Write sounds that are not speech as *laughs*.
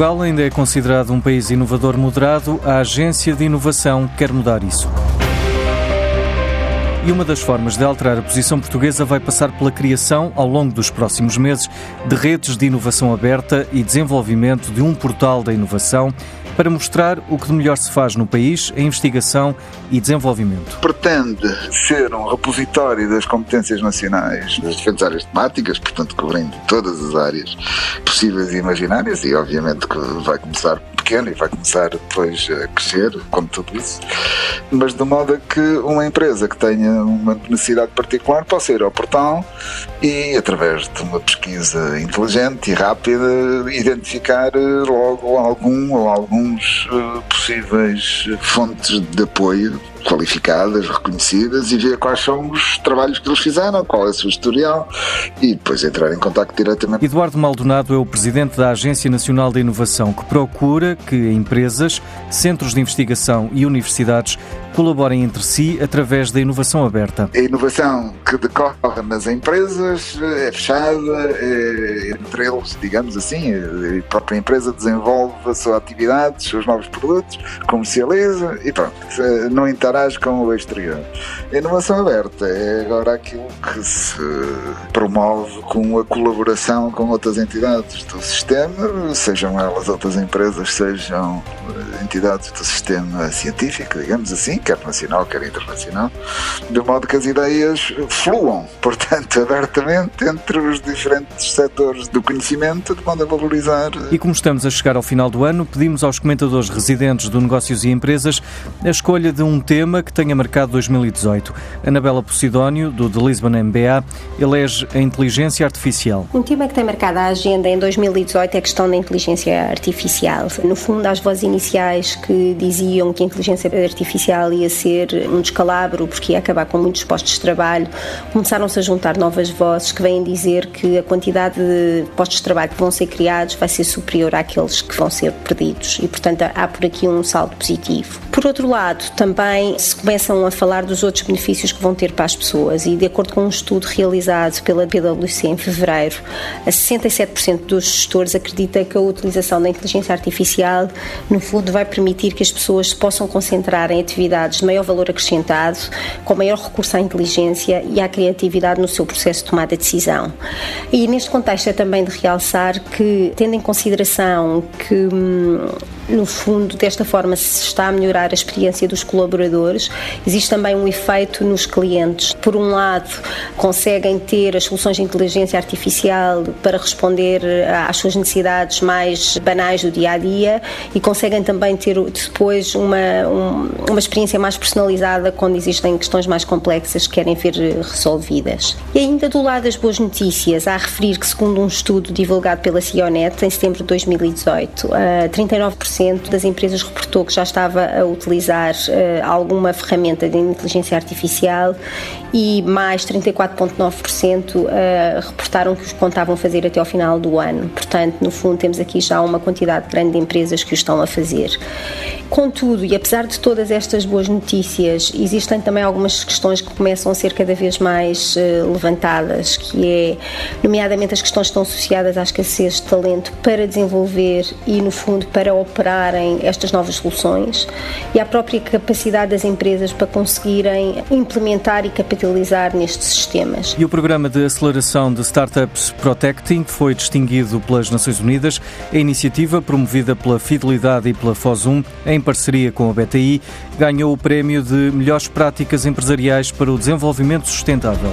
Portugal ainda é considerado um país inovador moderado, a Agência de Inovação quer mudar isso. E uma das formas de alterar a posição portuguesa vai passar pela criação, ao longo dos próximos meses, de redes de inovação aberta e desenvolvimento de um portal da inovação para mostrar o que de melhor se faz no país em investigação e desenvolvimento. Pretende ser um repositório das competências nacionais das diferentes áreas temáticas, portanto, cobrindo todas as áreas possíveis e imaginárias, e obviamente que vai começar pequeno e vai começar depois a crescer, como tudo isso, mas de modo a que uma empresa que tenha uma necessidade particular possa ir ao portal e, através de uma pesquisa inteligente e rápida, identificar logo algum ou alguns eh, possíveis fontes de apoio qualificadas, reconhecidas e ver quais são os trabalhos que eles fizeram, qual é o seu historial e depois entrar em contato diretamente. Eduardo Maldonado é o presidente da Agência Nacional de Inovação que procura que empresas, centros de investigação e universidades colaborem entre si através da inovação aberta. A inovação que decorre nas empresas é fechada, é entre eles, digamos assim, a própria empresa desenvolve a sua atividade, os seus novos produtos, comercializa e pronto, não com o exterior. Inovação aberta é agora aquilo que se promove com a colaboração com outras entidades do sistema, sejam elas outras empresas, sejam entidades do sistema científico, digamos assim, quer nacional, quer internacional, de modo que as ideias fluam, *laughs* portanto, abertamente entre os diferentes setores do conhecimento, de modo a valorizar. E como estamos a chegar ao final do ano, pedimos aos comentadores residentes do Negócios e Empresas a escolha de um tema que tenha marcado 2018. Anabela Posidónio, do The Lisbon MBA, elege a inteligência artificial. Um tema que tem marcado a agenda em 2018 é a questão da inteligência artificial. No fundo, as vozes iniciais que diziam que a inteligência artificial ia ser um descalabro porque ia acabar com muitos postos de trabalho, começaram-se a juntar novas vozes que vêm dizer que a quantidade de postos de trabalho que vão ser criados vai ser superior àqueles que vão ser perdidos e, portanto, há por aqui um saldo positivo. Por outro lado, também se começam a falar dos outros benefícios que vão ter para as pessoas e, de acordo com um estudo realizado pela PwC em fevereiro, a 67% dos gestores acredita que a utilização da inteligência artificial, no fundo, vai permitir que as pessoas se possam concentrar em atividades de maior valor acrescentado, com maior recurso à inteligência e à criatividade no seu processo de tomada de decisão. E neste contexto é também de realçar que, tendo em consideração que hum, no fundo, desta forma se está a melhorar a experiência dos colaboradores. Existe também um efeito nos clientes. Por um lado, conseguem ter as soluções de inteligência artificial para responder às suas necessidades mais banais do dia a dia e conseguem também ter depois uma, uma experiência mais personalizada quando existem questões mais complexas que querem ver resolvidas. E ainda do lado das boas notícias, há a referir que, segundo um estudo divulgado pela Cionet em setembro de 2018, 39% das empresas reportou que já estava a utilizar uh, alguma ferramenta de inteligência artificial e mais 34,9% uh, reportaram que os contavam fazer até ao final do ano. Portanto, no fundo, temos aqui já uma quantidade grande de empresas que o estão a fazer. Contudo, e apesar de todas estas boas notícias, existem também algumas questões que começam a ser cada vez mais uh, levantadas, que é, nomeadamente, as questões que estão associadas à escassez de talento para desenvolver e, no fundo, para operarem estas novas soluções e à própria capacidade das empresas para conseguirem implementar e capitalizar nestes sistemas. E o programa de aceleração de startups Protecting foi distinguido pelas Nações Unidas. A iniciativa, promovida pela Fidelidade e pela FOSUM, em em parceria com a BTI, ganhou o prémio de Melhores Práticas Empresariais para o Desenvolvimento Sustentável.